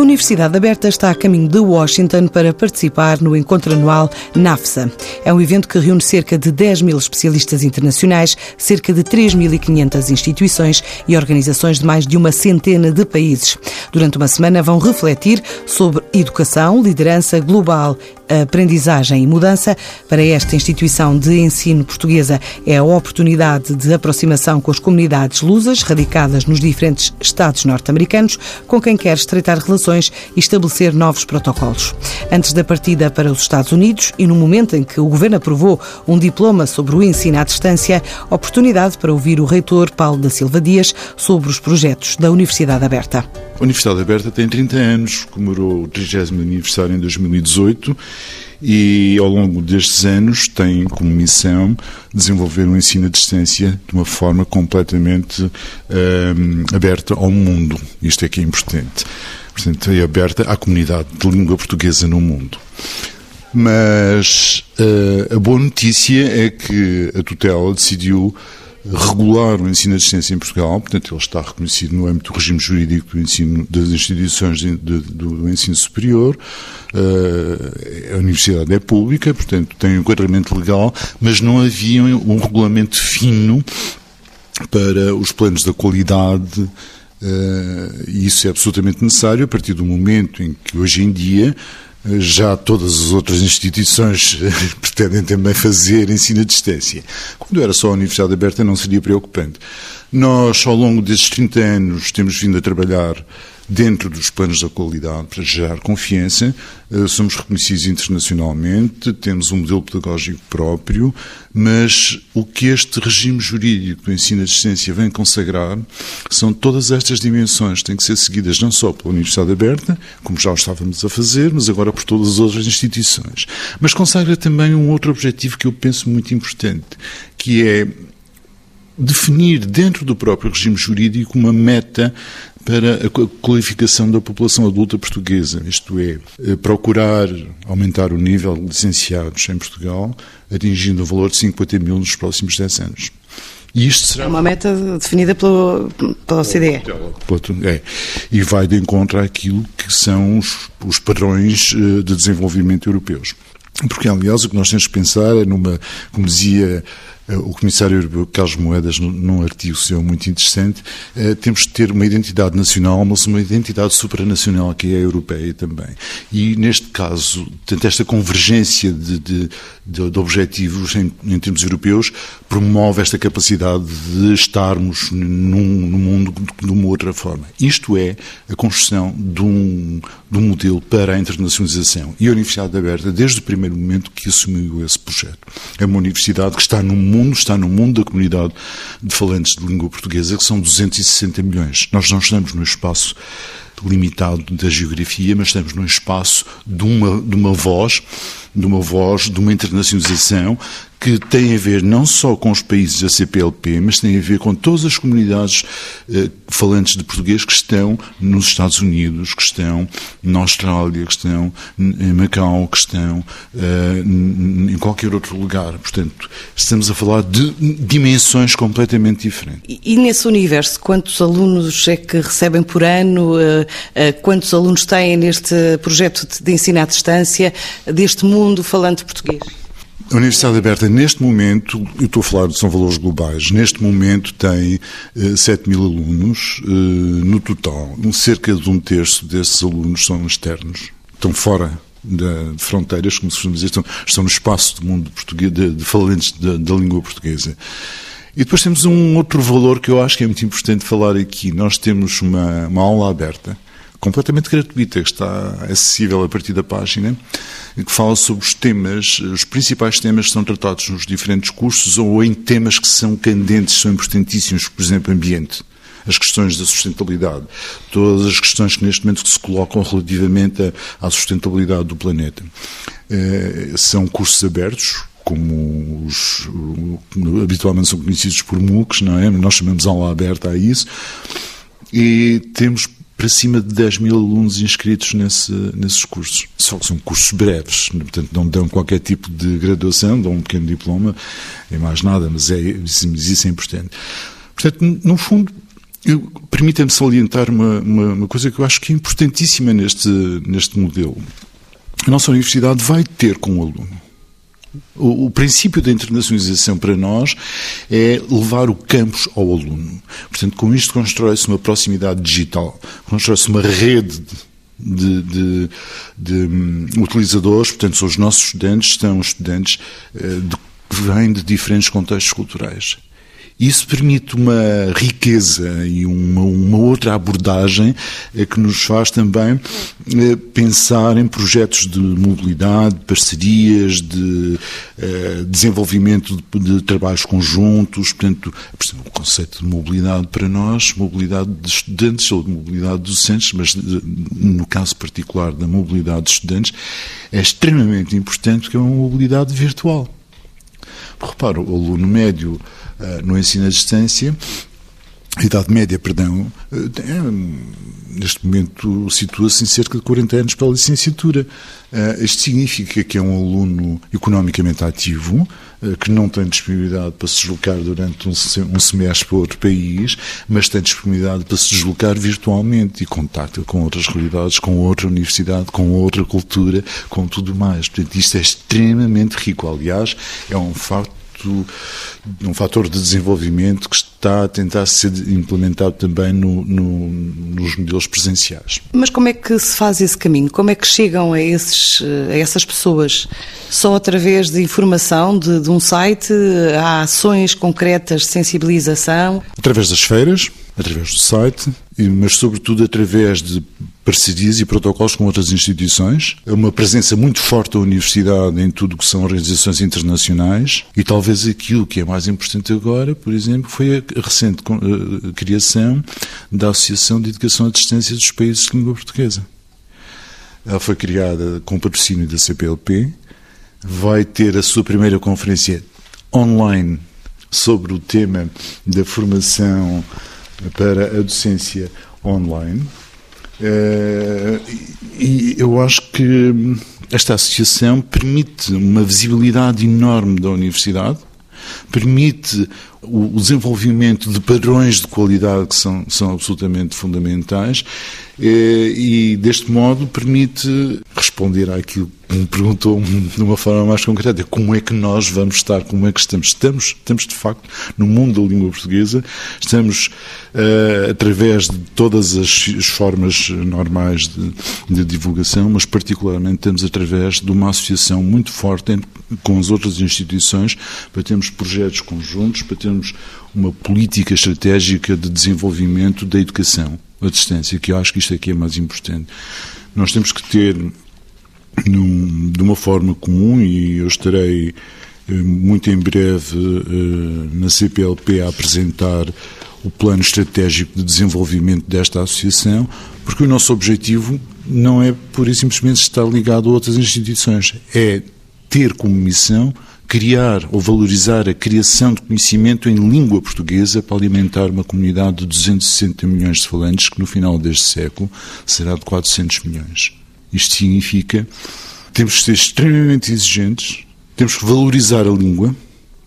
A Universidade Aberta está a caminho de Washington para participar no encontro anual NAFSA. É um evento que reúne cerca de 10 mil especialistas internacionais, cerca de 3.500 instituições e organizações de mais de uma centena de países. Durante uma semana vão refletir sobre educação, liderança global aprendizagem e mudança. Para esta instituição de ensino portuguesa é a oportunidade de aproximação com as comunidades lusas radicadas nos diferentes estados norte-americanos, com quem quer estreitar relações e estabelecer novos protocolos. Antes da partida para os Estados Unidos e no momento em que o governo aprovou um diploma sobre o ensino à distância, oportunidade para ouvir o reitor Paulo da Silva Dias sobre os projetos da Universidade Aberta. A Universidade Aberta tem 30 anos, comemorou o 30 aniversário em 2018 e ao longo destes anos tem como missão desenvolver o um ensino à distância de uma forma completamente um, aberta ao mundo. Isto é que é importante. Portanto, é aberta à comunidade de língua portuguesa no mundo. Mas uh, a boa notícia é que a tutela decidiu regular o ensino à distância em Portugal, portanto ele está reconhecido no âmbito do regime jurídico do ensino das instituições de, de, do ensino superior, uh, a universidade é pública, portanto tem um enquadramento legal, mas não havia um regulamento fino para os planos da qualidade Uh, e isso é absolutamente necessário a partir do momento em que hoje em dia já todas as outras instituições pretendem também fazer ensino à distância. Quando era só a Universidade Aberta não seria preocupante. Nós, ao longo desses 30 anos, temos vindo a trabalhar dentro dos planos da qualidade para gerar confiança. Eh, somos reconhecidos internacionalmente, temos um modelo pedagógico próprio, mas o que este regime jurídico do ensino à distância vem consagrar são todas estas dimensões que têm que ser seguidas não só pela Universidade Aberta, como já o estávamos a fazer, mas agora por todas as outras instituições. Mas consagra também um outro objetivo que eu penso muito importante, que é definir dentro do próprio regime jurídico uma meta para a qualificação da população adulta portuguesa, isto é, eh, procurar aumentar o nível de licenciados em Portugal, atingindo o valor de 50 mil nos próximos 10 anos. E isto será... É uma meta definida pela, pela OCDE. É, e vai de encontro àquilo que são os, os padrões eh, de desenvolvimento europeus. Porque, aliás, o que nós temos que pensar é numa, como dizia o Comissário Europeu Carlos Moedas, num artigo seu muito interessante, eh, temos de ter uma identidade nacional, mas uma identidade supranacional que é a europeia também. E neste caso, tanto esta convergência de, de, de, de objetivos em, em, termos europeus promove esta capacidade de estarmos num, num mundo de uma outra forma. Isto é a construção de um, de um modelo para a internacionalização. E a Universidade Aberta, desde o primeiro momento que assumiu esse projeto, é uma universidade que está no mundo mundo está no mundo da comunidade de falantes de língua portuguesa, que são 260 milhões. Nós não estamos no espaço limitado da geografia, mas estamos num espaço de uma, de uma voz, de uma voz, de uma internacionalização que tem a ver não só com os países da CPLP, mas tem a ver com todas as comunidades eh, falantes de português que estão nos Estados Unidos, que estão na Austrália, que estão em Macau, que estão eh, em qualquer outro lugar. Portanto, estamos a falar de dimensões completamente diferentes. E, e nesse universo, quantos alunos é que recebem por ano? Eh, quantos alunos têm neste projeto de ensino à distância deste mundo falante português? A Universidade Aberta, neste momento, eu estou a falar, são valores globais, neste momento tem eh, 7 mil alunos uh, no total. Cerca de um terço desses alunos são externos, estão fora de fronteiras, como se costuma dizer, estão, estão no espaço do mundo português, de, de falantes da língua portuguesa. E depois temos um outro valor que eu acho que é muito importante falar aqui. Nós temos uma, uma aula aberta completamente gratuita, que está acessível a partir da página, que fala sobre os temas, os principais temas que são tratados nos diferentes cursos ou em temas que são candentes, são importantíssimos, por exemplo, ambiente. as questões da sustentabilidade, todas as questões que neste momento se colocam relativamente à sustentabilidade do planeta. Eh, são cursos abertos, como os, habitualmente são conhecidos por MOOCs, não é? Nós chamamos aula aberta a isso. E temos para cima de 10 mil alunos inscritos nesse, nesses cursos. Só que são cursos breves, portanto não dão qualquer tipo de graduação, dão um pequeno diploma, é mais nada, mas, é, isso é importante. Portanto, no fundo, permita-me salientar uma, uma, uma, coisa que eu acho que é importantíssima neste, neste modelo. A nossa universidade vai ter com o aluno o, o, princípio da internacionalização para nós é levar o campus ao aluno. Portanto, com isto constrói-se uma proximidade digital, constrói-se uma rede de, de, de um, utilizadores, portanto, são os nossos estudantes, são estudantes de, que vêm de diferentes contextos culturais. Isso permite uma riqueza e uma, uma outra abordagem eh, que nos faz também eh, pensar em projetos de mobilidade, parcerias, de eh, desenvolvimento de, trabalhos conjuntos. Portanto, o conceito de mobilidade para nós, mobilidade de estudantes ou de mobilidade de docentes, mas no caso particular da mobilidade de estudantes, é extremamente importante porque é uma mobilidade virtual. Repara, o aluno médio uh, no ensino à distância, a idade média, perdão, é, neste momento situa-se em cerca de 40 anos para a licenciatura. Uh, isto significa que é um aluno economicamente ativo, que não tem disponibilidade para se deslocar durante um, um semestre para outro país, mas tem disponibilidade para se deslocar virtualmente e contacta com outras realidades, com outra universidade, com outra cultura, com tudo mais. Portanto, isto é extremamente rico. Aliás, é um facto um fator de desenvolvimento que está a tentar ser implementado também no, no, nos modelos presenciais. Mas como é que se faz esse caminho? Como é que chegam a, esses, a essas pessoas? Só através de informação de, de um site? Há ações concretas de sensibilização? Através das feiras, através do site, mas sobretudo através de parcerias e protocolos com outras instituições, é uma presença muito forte da universidade em tudo que são organizações internacionais. E talvez aquilo que é mais importante agora, por exemplo, foi a recente eh, criação da Associação de Educação à Distância dos Países de Língua Portuguesa. Ela foi criada com patrocínio da CPLP, vai ter a sua primeira conferência online sobre o tema da formação para a docência online. Eh, e eu acho que esta associação permite uma visibilidade enorme da universidade, permite o desenvolvimento de padrões de qualidade que são, são absolutamente fundamentais e, deste modo, permite responder àquilo que me perguntou de uma forma mais concreta: como é que nós vamos estar, como é que estamos? Estamos, estamos de facto, no mundo da língua portuguesa, estamos, uh, através de todas as formas normais de, de, divulgação, mas particularmente estamos através de uma associação muito forte com as outras instituições para termos projetos conjuntos, para termos uma política estratégica de desenvolvimento da educação à distância, que eu acho que isto aqui é mais importante. Nós temos que ter, num, de uma forma comum, e eu estarei eh, muito em breve eh, na CPLP a apresentar o plano estratégico de desenvolvimento desta associação, porque o nosso objetivo não é pura e simplesmente estar ligado a outras instituições, é ter como missão criar ou valorizar a criação de conhecimento em língua portuguesa para alimentar uma comunidade de 260 milhões de falantes que no final deste século será de 400 milhões. Isto significa que temos que ser extremamente exigentes, temos que valorizar a língua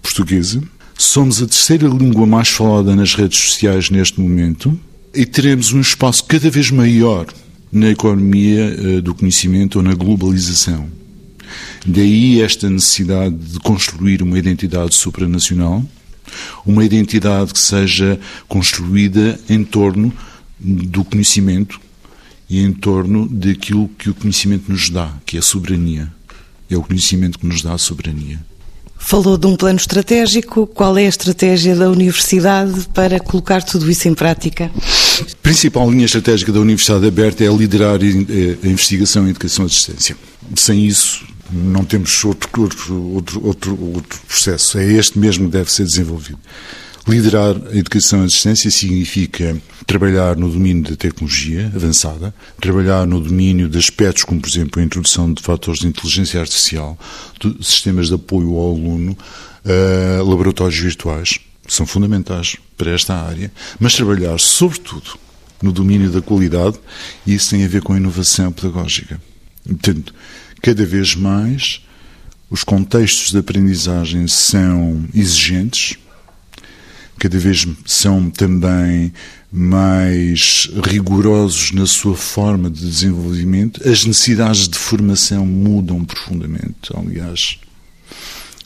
portuguesa, somos a terceira língua mais falada nas redes sociais neste momento e teremos um espaço cada vez maior na economia eh, do conhecimento ou na globalização. Daí esta necessidade de construir uma identidade supranacional, uma identidade que seja construída em torno do conhecimento e em torno daquilo que o conhecimento nos dá, que é a soberania. É o conhecimento que nos dá a soberania. Falou de um plano estratégico. Qual é a estratégia da Universidade para colocar tudo isso em prática? A principal linha estratégica da Universidade Aberta é liderar a investigação e a educação à distância. Sem isso, não temos outro, outro, outro, outro, processo. É este mesmo que deve ser desenvolvido. Liderar a educação à distância significa trabalhar no domínio da tecnologia avançada, trabalhar no domínio de aspectos como, por exemplo, a introdução de fatores de inteligência artificial, de sistemas de apoio ao aluno, uh, laboratórios virtuais, são fundamentais para esta área, mas trabalhar, sobretudo, no domínio da qualidade, e isso tem a ver com a inovação pedagógica. Portanto, cada vez mais os contextos de aprendizagem são exigentes, cada vez são também mais rigorosos na sua forma de desenvolvimento, as necessidades de formação mudam profundamente. Aliás,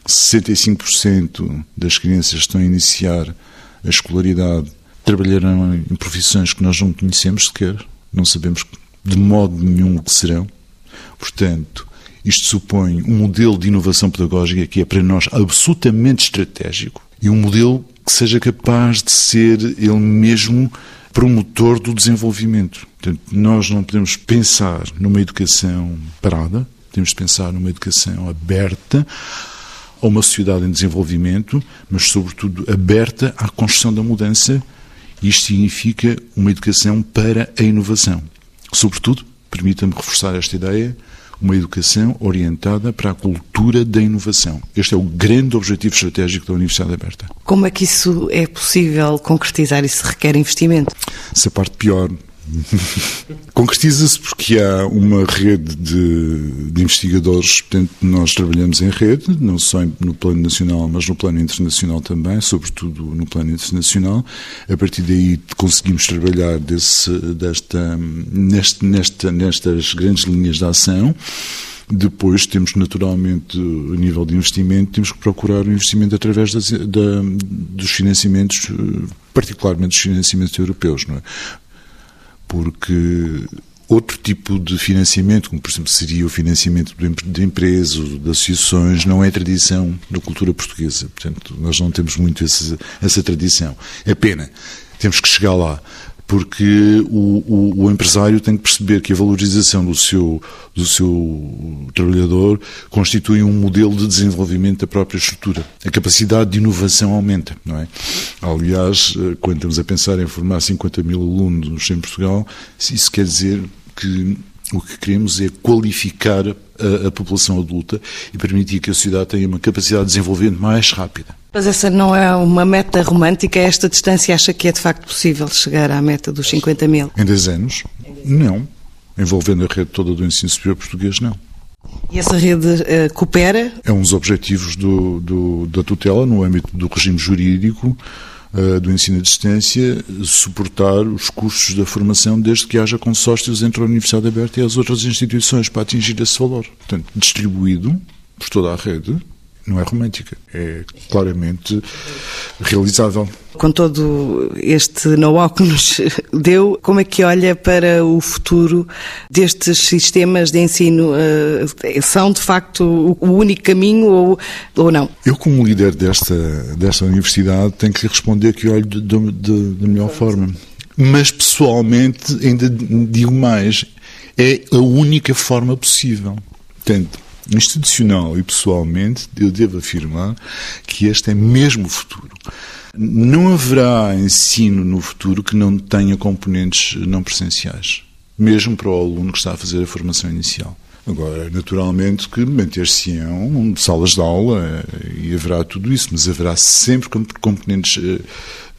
65% das crianças que estão a iniciar a escolaridade trabalharão em profissões que nós não conhecemos sequer, não sabemos de modo nenhum o que serão. Portanto, isto supõe um modelo de inovação pedagógica que é para nós absolutamente estratégico e um modelo que seja capaz de ser ele mesmo promotor do desenvolvimento. Portanto, nós não podemos pensar numa educação parada, temos de pensar numa educação aberta a uma sociedade em desenvolvimento, mas, sobretudo, aberta à construção da mudança. Isto significa uma educação para a inovação. Sobretudo, permita-me reforçar esta ideia, uma educação orientada para a cultura da inovação. Este é o grande objetivo estratégico da Universidade Aberta. Como é que isso é possível concretizar? Isso requer investimento? Essa parte pior Concretiza-se porque há uma rede de, de, investigadores, portanto, nós trabalhamos em rede, não só no plano nacional, mas no plano internacional também, sobretudo no plano internacional. A partir daí conseguimos trabalhar desse, desta, neste, nesta, nestas grandes linhas de ação. Depois temos naturalmente, a nível de investimento, temos que procurar o investimento através das, da, dos financiamentos, particularmente dos financiamentos europeus, não é? Porque outro tipo de financiamento, como por exemplo seria o financiamento de empresas, de associações, não é tradição da cultura portuguesa. Portanto, nós não temos muito essa, essa tradição. É pena. Temos que chegar lá porque o, o, o, empresário tem que perceber que a valorização do seu, do seu trabalhador constitui um modelo de desenvolvimento da própria estrutura. A capacidade de inovação aumenta, não é? Aliás, eh, quando estamos a pensar em formar 50 mil alunos em Portugal, isso quer dizer que o que queremos é qualificar a, a, população adulta e permitir que a sociedade tenha uma capacidade de desenvolvimento mais rápida. Mas essa não é uma meta romântica? Esta distância acha que é de facto possível chegar à meta dos 50 mil? Em 10 anos? Não. Envolvendo a rede toda do ensino superior português, não. E essa rede uh, coopera? É um dos objetivos do, do, da tutela no âmbito do regime jurídico uh, do ensino à distância, suportar os custos da formação desde que haja consórcios entre a Universidade Aberta e as outras instituições para atingir esse valor. Portanto, distribuído por toda a rede, não é romântica, é claramente realizável. Com todo este know-how que nos deu, como é que olha para o futuro destes sistemas de ensino? Eh, são, de facto, o único caminho ou, ou não? Eu, como líder desta, desta universidade, tenho que responder que olho da melhor forma. Mas, pessoalmente, ainda digo mais, é a única forma possível. Portanto, institucional e pessoalmente, eu devo afirmar que este é mesmo o futuro. Não haverá ensino no futuro que não tenha componentes não presenciais, mesmo para o aluno que está a fazer a formação inicial. Agora, naturalmente que manter-se-ão salas de aula e haverá tudo isso, mas haverá sempre componentes uh,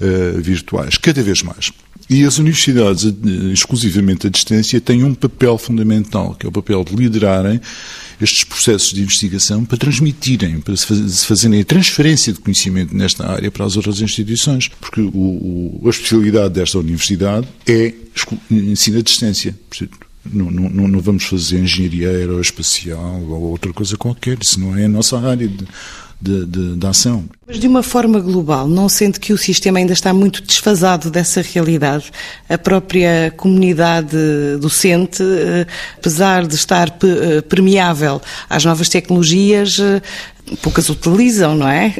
uh, virtuais, cada vez mais. E as universidades, eh, exclusivamente à distância, têm um papel fundamental, que é o papel de liderarem estes processos de investigação para transmitirem, para se fazerem a transferência de conhecimento nesta área para as outras instituições. Porque o, o, a especialidade desta universidade é ensino à distância. Não, não, não, vamos fazer engenharia aeroespacial ou outra coisa qualquer, isso não é a nossa área de, de, de, de, ação. Mas de uma forma global, não sente que o sistema ainda está muito desfasado dessa realidade? A própria comunidade docente, eh, apesar de estar eh, permeável às novas tecnologias, eh, poucas utilizam, não é?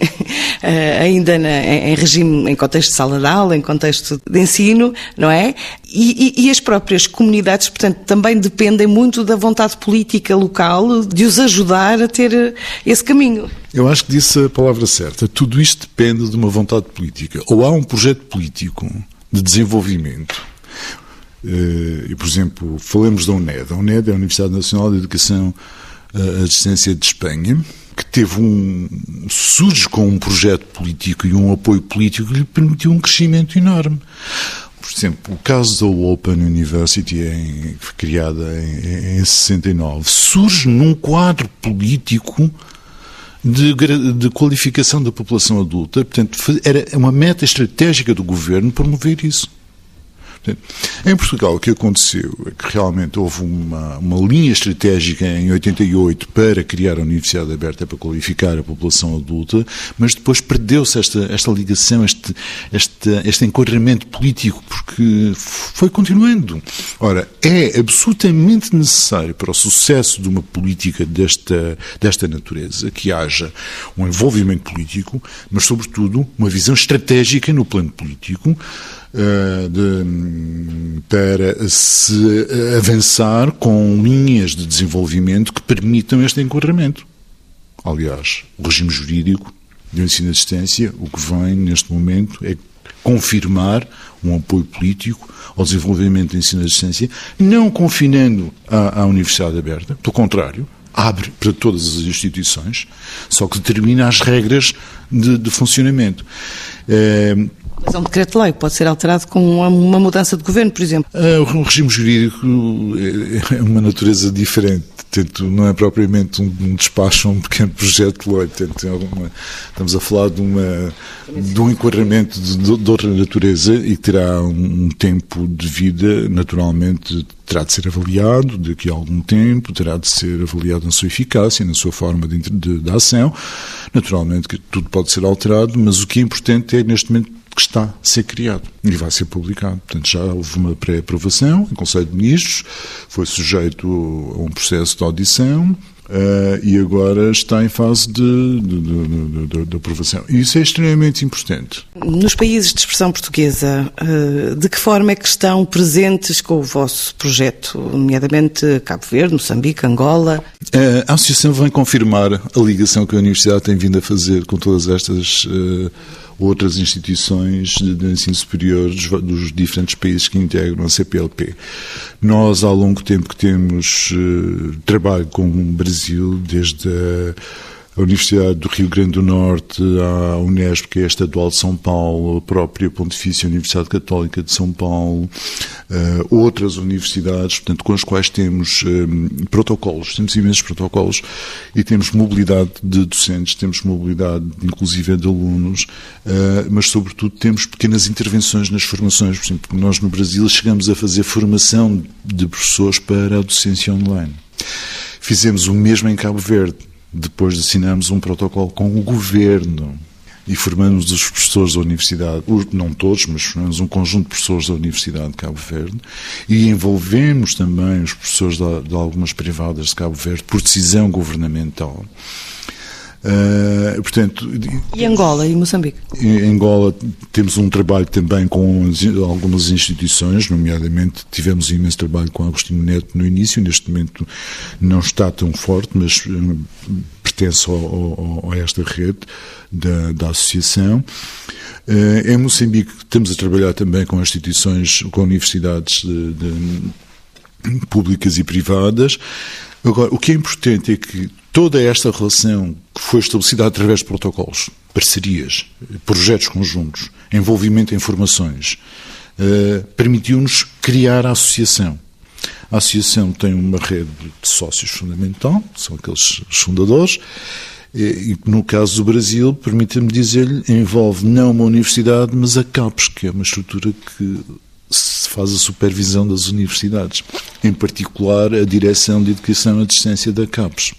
Ainda em regime, em contexto de sala de aula, em contexto de ensino, não é? E, e, e, as próprias comunidades, portanto, também dependem muito da vontade política local de os ajudar a ter esse caminho. Eu acho que disse a palavra certa. Tudo isto depende de uma vontade política. Ou há um projeto político de desenvolvimento. Eh, e, por exemplo, falemos da UNED. A UNED é a Universidade Nacional de Educação à Distância de Espanha, que teve um. surge com um projeto político e um apoio político que lhe permitiu um crescimento enorme. Por exemplo, o caso da Open University, em, criada em, em 69, surge num quadro político de, de, qualificação da população adulta. Portanto, era uma meta estratégica do governo promover isso. Em Portugal, o que aconteceu é que realmente houve uma, uma linha estratégica em 88 para criar a Universidade Aberta para qualificar a população adulta, mas depois perdeu-se esta, esta ligação, este, este, este político, porque foi continuando. Ora, é absolutamente necessário para o sucesso de uma política desta, desta natureza que haja um envolvimento político, mas, sobretudo, uma visão estratégica no plano político de, para se avançar com linhas de desenvolvimento que permitam este enquadramento. Aliás, o regime jurídico do ensino à distância, o que vem neste momento é confirmar um apoio político ao desenvolvimento do ensino à distância, não confinando a Universidade Aberta, pelo contrário, abre para todas as instituições, só que determina as regras de, de funcionamento. É, mas é um decreto-lei, pode ser alterado com uma mudança de governo, por exemplo. Uh, o regime jurídico é uma natureza diferente. Portanto, não é propriamente um, despacho, um pequeno projeto de lei. Portanto, é uma, estamos a falar de, uma, de um enquadramento de, de, outra natureza e terá um tempo de vida, naturalmente, terá de ser avaliado daqui a algum tempo, terá de ser avaliado na sua eficácia, na sua forma de, de, de ação. Naturalmente que tudo pode ser alterado, mas o que é importante é, neste momento, que está a ser criado e vai ser publicado. Portanto, já houve uma pré-aprovação em Conselho de Ministros, foi sujeito a um processo de audição, Uh, e agora está em fase de, de, de, de, aprovação. E isso é extremamente importante. Nos países de expressão portuguesa, uh, de que forma é que estão presentes com o vosso projeto, nomeadamente Cabo Verde, Moçambique, Angola? Uh, a Associação vem confirmar a ligação que a Universidade tem vindo a fazer com todas estas outras instituições de ensino superior dos diferentes países que integram a CPLP. Nós, ao longo tempo que temos uh, trabalho com o Brasil, desde a a Universidade do Rio Grande do Norte, a Unesp, que é a Estadual de São Paulo, a própria Pontifícia Universidade Católica de São Paulo, uh, outras universidades, portanto, com as quais temos eh, protocolos, temos imensos protocolos e temos mobilidade de docentes, temos mobilidade, inclusive, de alunos, uh, mas, sobretudo, temos pequenas intervenções nas formações. Por exemplo, nós no Brasil chegamos a fazer formação de professores para a docência online. Fizemos o mesmo em Cabo Verde depois assinamos um protocolo com o governo e formamos os professores da universidade, não todos, mas formamos um conjunto de professores da Universidade de Cabo Verde e envolvemos também os professores de, algumas privadas de Cabo Verde por decisão governamental. Uh, portanto, e Angola e Moçambique? Em Angola temos um trabalho também com algumas instituições, nomeadamente tivemos imenso trabalho com Agostinho Neto no início, neste momento não está tão forte, mas uh, pertence ao, ao, a esta rede da, da associação. Uh, em Moçambique estamos a trabalhar também com instituições, com universidades de, de, públicas e privadas. Agora, o que é importante é que toda esta relação que foi estabelecida através de protocolos, parcerias, projetos conjuntos, envolvimento em informações, uh, permitiu-nos criar a associação. A associação tem uma rede de sócios fundamental, são aqueles fundadores, e no caso do Brasil, permita-me dizer-lhe, envolve não uma universidade, mas a CAPES, que é uma estrutura que se faz a supervisão das universidades, em particular a Direção de Educação à Distância da CAPES.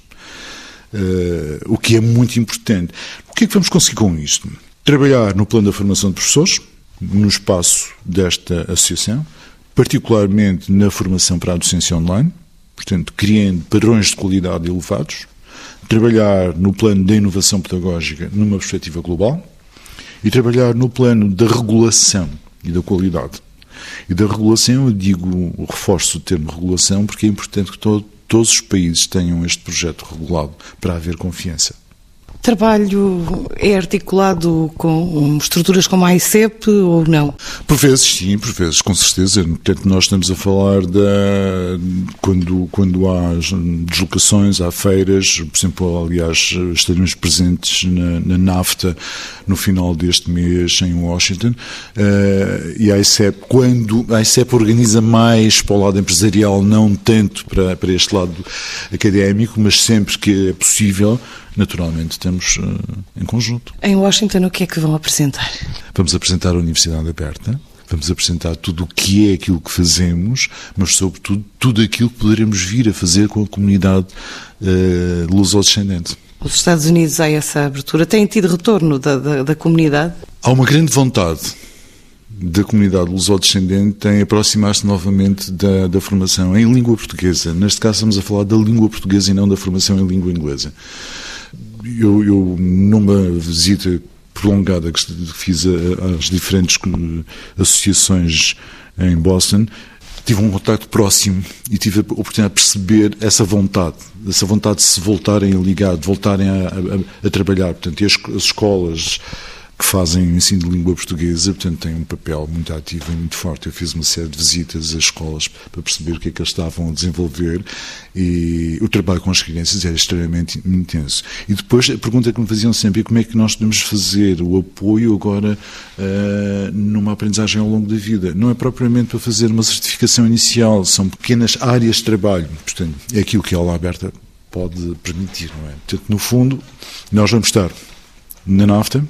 Uh, o que é muito importante. O que é que vamos conseguir com isto? Trabalhar no plano da formação de professores, no espaço desta associação, particularmente na formação para a docência online, portanto, criando padrões de qualidade elevados, trabalhar no plano da inovação pedagógica numa perspectiva global e trabalhar no plano da regulação e da qualidade. E da regulação, eu digo, reforço o termo regulação, porque é importante que todo, todos os países tenham este projeto regulado para haver confiança trabalho é articulado com estruturas como a ICEP ou não? Por vezes, sim, por vezes, com certeza. Portanto, nós estamos a falar da. Quando, quando há deslocações, há feiras, por exemplo, aliás, estaremos presentes na, na NAFTA no final deste mês em Washington. Uh, e a ICEP, quando a ICEP organiza mais para o lado empresarial, não tanto para, para este lado académico, mas sempre que é possível, naturalmente estamos uh, em conjunto. Em Washington, o que é que vão apresentar? Vamos apresentar a Universidade Aberta, vamos apresentar tudo o que é aquilo que fazemos, mas sobretudo tudo aquilo que poderemos vir a fazer com a comunidade uh, luso-descendente. Os Estados Unidos há essa abertura. Têm tido retorno da, da, da comunidade? Há uma grande vontade da comunidade luso-descendente em aproximar-se novamente da, da, formação em língua portuguesa. Neste caso, estamos a falar da língua portuguesa e não da formação em língua inglesa eu, eu numa visita prolongada que fiz às diferentes associações em Boston, tive um contato próximo e tive a oportunidade de perceber essa vontade, essa vontade de se voltarem a ligar, de voltarem a, a, a trabalhar. Portanto, as, as escolas que fazem ensino de língua portuguesa, portanto, têm um papel muito ativo e muito forte. Eu fiz uma série de visitas às escolas para perceber o que é que eles estavam a desenvolver e o trabalho com as crianças era extremamente intenso. E depois a pergunta que me faziam sempre é como é que nós podemos fazer o apoio agora uh, numa aprendizagem ao longo da vida. Não é propriamente para fazer uma certificação inicial, são pequenas áreas de trabalho. Portanto, é aquilo que a aula aberta pode permitir, não é? Portanto, no fundo, nós vamos estar na NAFTA,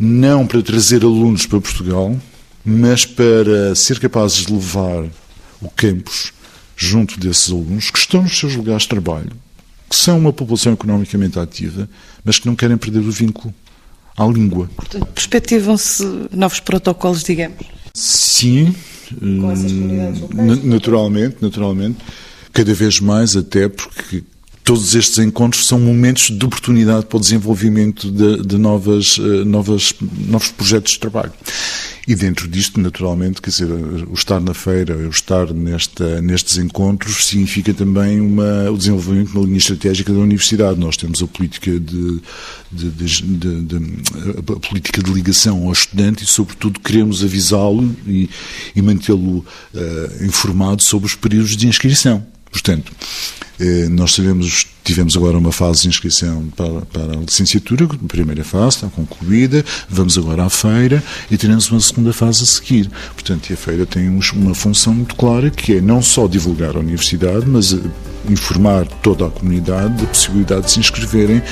não para trazer alunos para Portugal, mas para ser capazes de levar o campus junto desses alunos que estão nos seus lugares de trabalho, que são uma população economicamente ativa, mas que não querem perder o vínculo à língua. Portanto, perspectivam-se novos protocolos, digamos? Sim, eh, naturalmente, naturalmente, cada vez mais até porque todos estes encontros são momentos de oportunidade para o desenvolvimento de, de novas, uh, novas, novos projetos de trabalho. E dentro disto, naturalmente, quer dizer, o estar na feira, o estar nesta, nestes encontros, significa também uma, o desenvolvimento de uma linha estratégica da universidade. Nós temos a política de, de, de, de a política de ligação ao estudante e, sobretudo, queremos avisá-lo e, e mantê-lo uh, informado sobre os períodos de inscrição. Portanto, eh, nós sabemos, tivemos agora uma fase de inscrição para, para a licenciatura, a primeira fase está concluída, vamos agora à feira e teremos uma segunda fase a seguir. Portanto, a feira tem uma função muito clara que é não só divulgar a universidade, mas eh, informar toda a comunidade da possibilidade de se inscreverem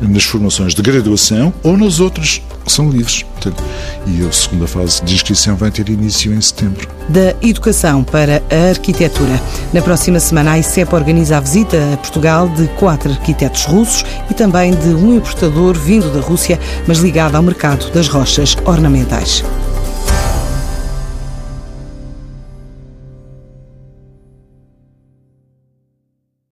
nas formações de graduação ou nas outras que são livres. Portanto, e a segunda fase de inscrição vai ter início em setembro. Da educação para a arquitetura. Na próxima semana, a ICEP organiza a visita a Portugal de quatro arquitetos russos e também de um importador vindo da Rússia, mas ligado ao mercado das rochas ornamentais.